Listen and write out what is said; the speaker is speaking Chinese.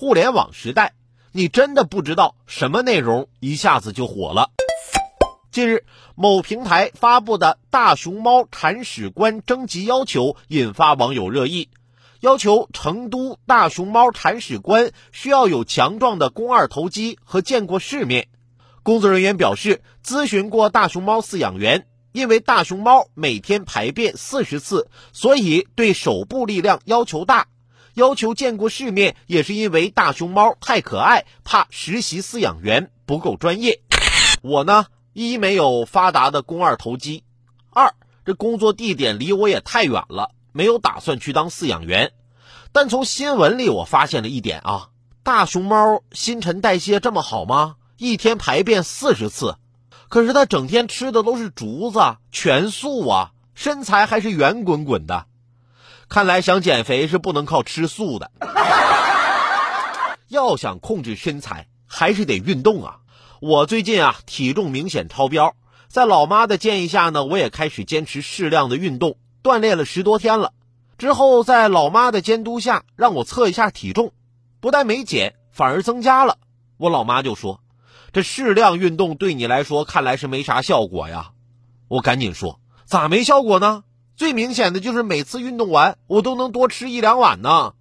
互联网时代，你真的不知道什么内容一下子就火了。近日，某平台发布的大熊猫铲屎官征集要求引发网友热议，要求成都大熊猫铲屎官需要有强壮的肱二头肌和见过世面。工作人员表示，咨询过大熊猫饲养员，因为大熊猫每天排便四十次，所以对手部力量要求大。要求见过世面，也是因为大熊猫太可爱，怕实习饲养员不够专业。我呢，一没有发达的肱二头肌，二这工作地点离我也太远了，没有打算去当饲养员。但从新闻里我发现了一点啊，大熊猫新陈代谢这么好吗？一天排便四十次，可是它整天吃的都是竹子全素啊，身材还是圆滚滚的。看来想减肥是不能靠吃素的，要想控制身材还是得运动啊！我最近啊体重明显超标，在老妈的建议下呢，我也开始坚持适量的运动，锻炼了十多天了。之后在老妈的监督下，让我测一下体重，不但没减，反而增加了。我老妈就说：“这适量运动对你来说看来是没啥效果呀。”我赶紧说：“咋没效果呢？”最明显的就是每次运动完，我都能多吃一两碗呢。